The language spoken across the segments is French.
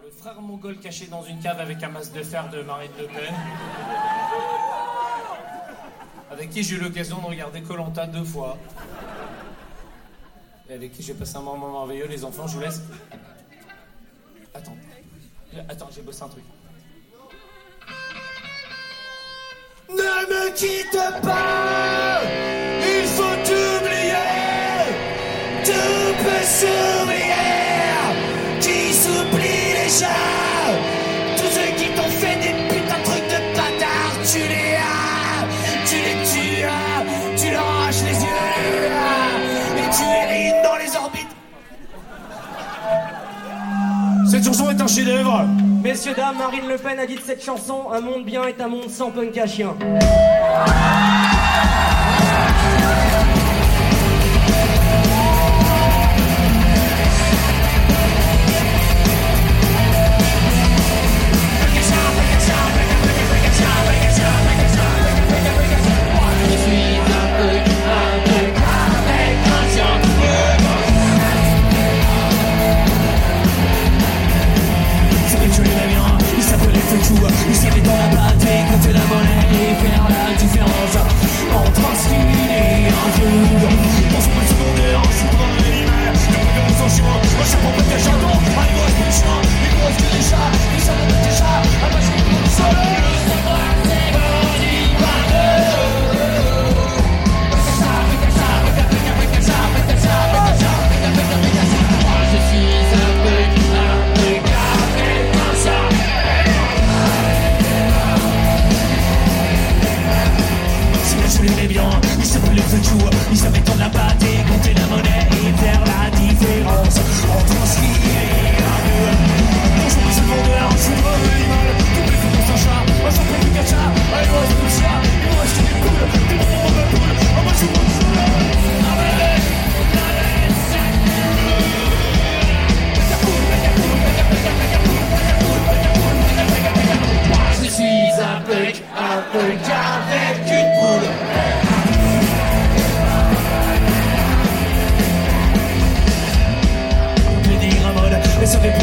Le frère mongol caché dans une cave avec un masque de fer de Marine Le Pen. Avec qui j'ai eu l'occasion de regarder Colanta deux fois. Et avec qui j'ai passé un moment merveilleux, les enfants, je vous laisse. Attends. Attends, j'ai bossé un truc. Ne me quitte pas Il faut t'oublier Tout peut Messieurs, dames, Marine Le Pen a dit de cette chanson Un monde bien est un monde sans punk à chien.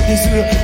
Jesus.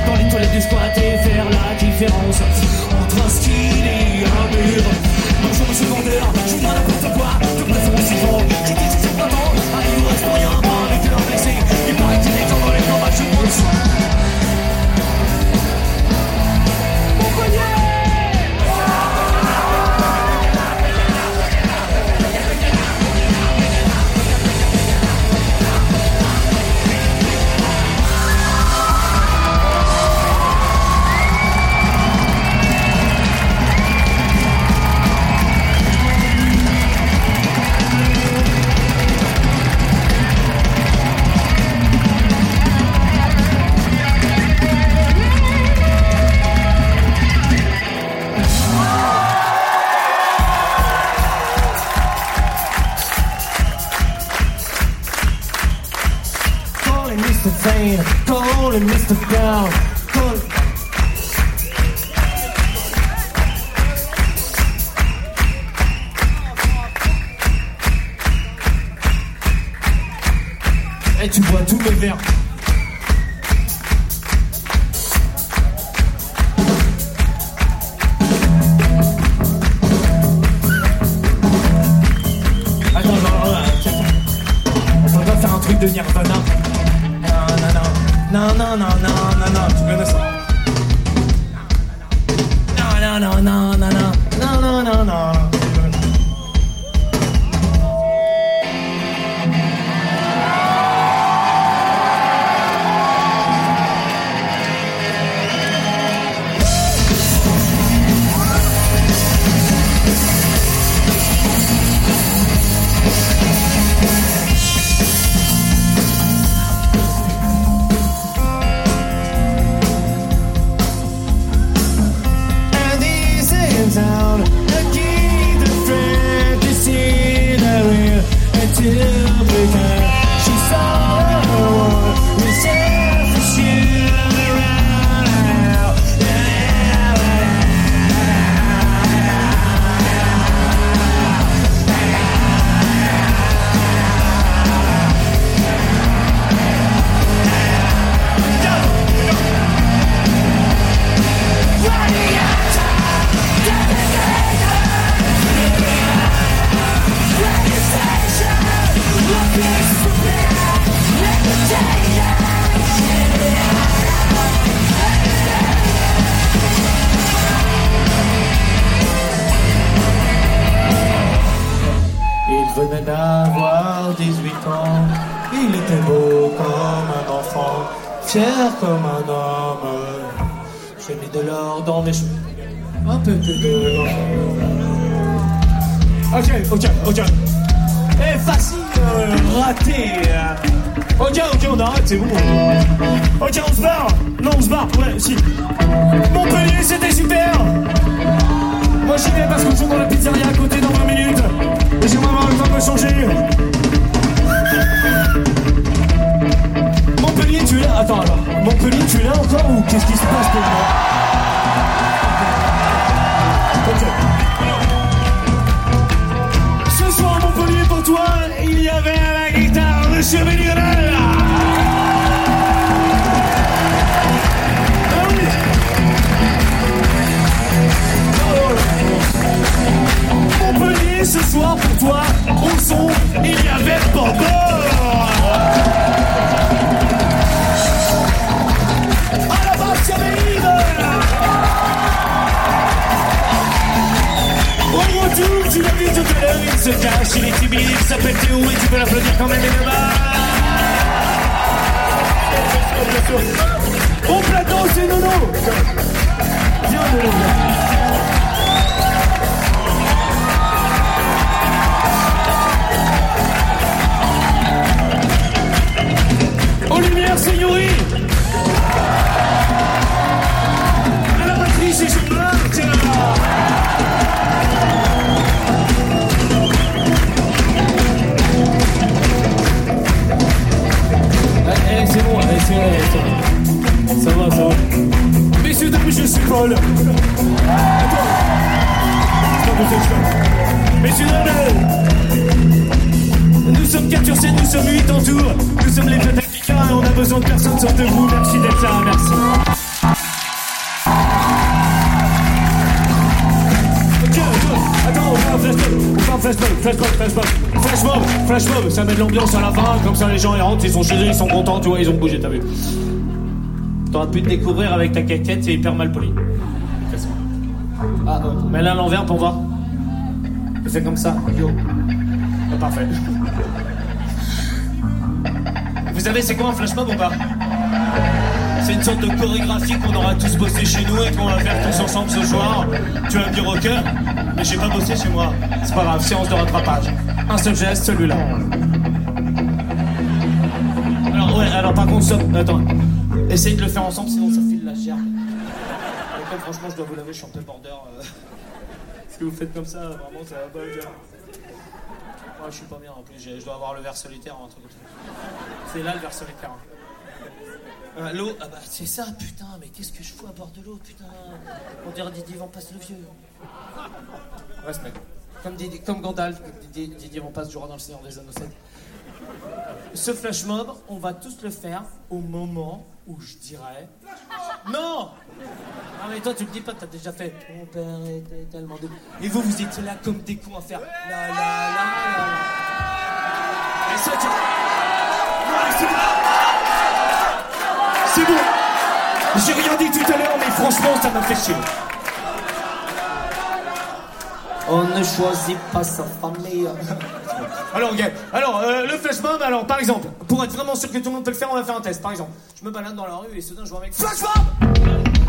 Et tu bois tous mes verres. Attends, attends, attends, on va faire un truc de Nirvana. no, no, no, no, no, no, 自分です était beau comme un enfant, fier comme un homme. J'ai mis de l'or dans mes cheveux, un peu de l'or. Ok, ok, ok. Eh, facile, raté. Ok, ok, on arrête, c'est bon. Ok, on se barre. Non, on se barre, ouais, si. Montpellier, c'était super. Messieurs, dames, je suis Paul. Attends. Messieurs, dames, nous sommes 4 sur scène, nous sommes 8 en tout. Nous sommes les Platactica et on a besoin de personne sauf de vous. Merci d'être là, merci. Ok, ok. Attends, on fait un flash mob. On fait un flash mob, flash mob, flash mob. Flash mob, flash mob, ça met de l'ambiance à la fin. Comme ça, les gens ils rentrent, ils sont chez eux, ils sont contents, tu vois, ils ont bougé, t'as vu. T'auras pu te découvrir avec ta caquette, c'est hyper mal poli. Ah, mets-la à l'envers pour voir. Fais comme ça, yo. Ah, parfait. Vous savez, c'est quoi un flash mob ou pas? C'est une sorte de chorégraphie qu'on aura tous bossé chez nous et qu'on va faire tous ensemble ce soir. Tu vas me dire ok, mais j'ai pas bossé chez moi. C'est pas grave, séance de rattrapage. Un seul geste, celui-là. Alors ouais, alors par contre, attends. Essayez de le faire ensemble, sinon ça file la gerbe. Franchement, je dois vous l'avouer, je suis un peu border. euh. Ce que vous faites comme ça, vraiment, ça va pas le faire. Moi, je suis pas bien en plus, je dois avoir le verre solitaire un truc. C'est là le verre solitaire. Euh, l'eau, ah bah c'est ça, putain, mais qu'est-ce que je fous à bord de l'eau, putain On dirait Didier Van Passe le vieux. Respect. Comme, Didier- comme Gandalf, Didier, Didier Van Passe jouera dans le Seigneur des Anneaux 7. Ce flash mob, on va tous le faire au moment où je dirais. Non Ah mais toi tu le dis pas, t'as déjà fait. Mon père était tellement de. Et vous, vous étiez là comme des cons à faire. La la la. Et. C'est bon. J'ai rien dit tout à l'heure, mais franchement, ça m'a fait chier. On ne choisit pas sa famille. Alors. Alors, euh, le flash mob, alors, par exemple, pour être vraiment sûr que tout le monde peut le faire, on va faire un test. Par exemple, je me balade dans la rue et soudain, je vois un mec. Flash mob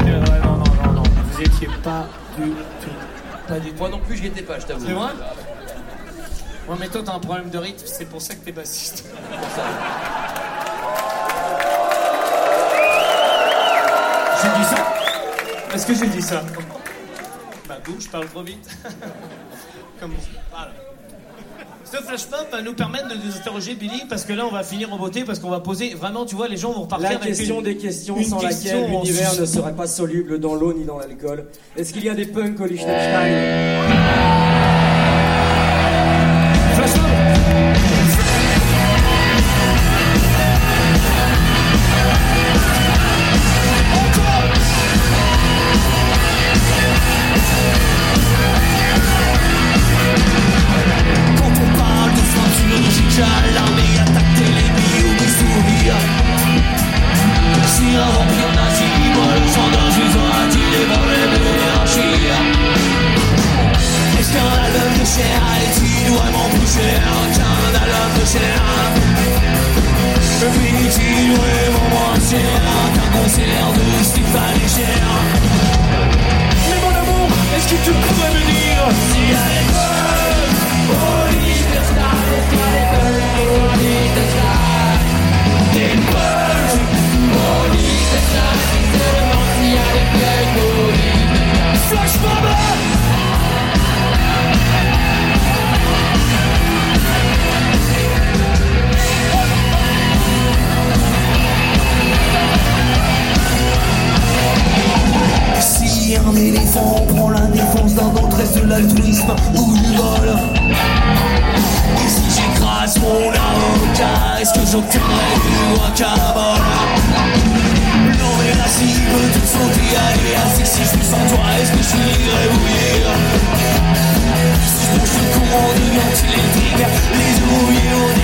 Euh, ouais, non, non, non, non. Vous étiez pas du tout. Pas du tout. Moi non plus, j'y étais pas, je t'avoue. C'est vrai Ouais, mais toi, t'as un problème de rythme, c'est pour ça que t'es bassiste. J'ai dit ça Est-ce que j'ai dit ça? Bah, bouge, je parle trop vite. Comme voilà. Ce flash mob va nous permettre de nous interroger Billy parce que là on va finir en beauté parce qu'on va poser vraiment tu vois les gens vont repartir La avec question une- des questions une sans question laquelle l'univers ne serait pas soluble dans l'eau ni dans l'alcool. Est-ce qu'il y a des punks au Liechtenstein? toujours très plus à Cabana Non mais là si je veux tout à six, si je suis sans toi Est-ce que je Si je suis con, on est les dégâts Les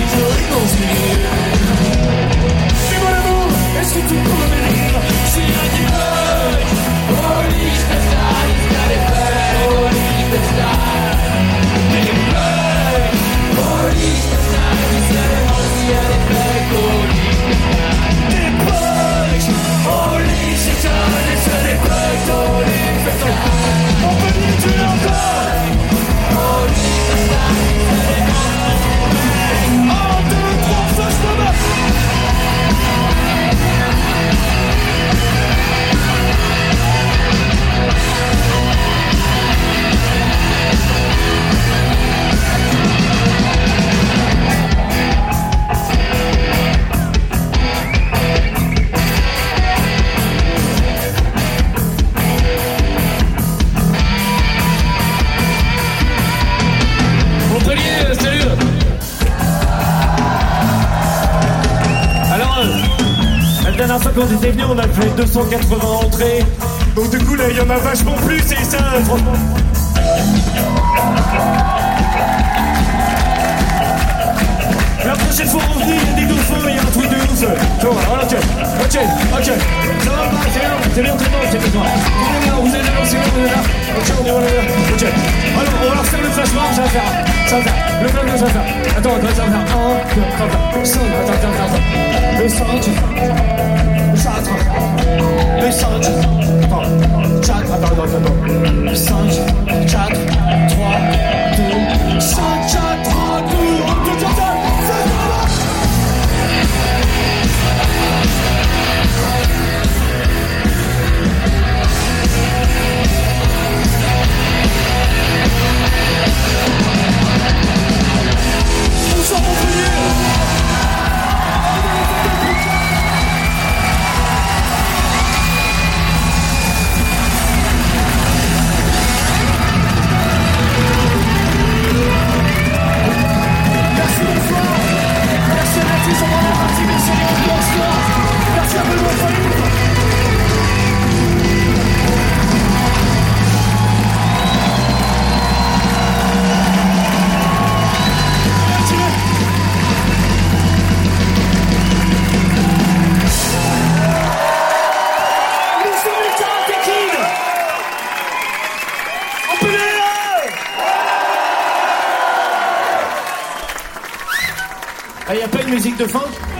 musique de funk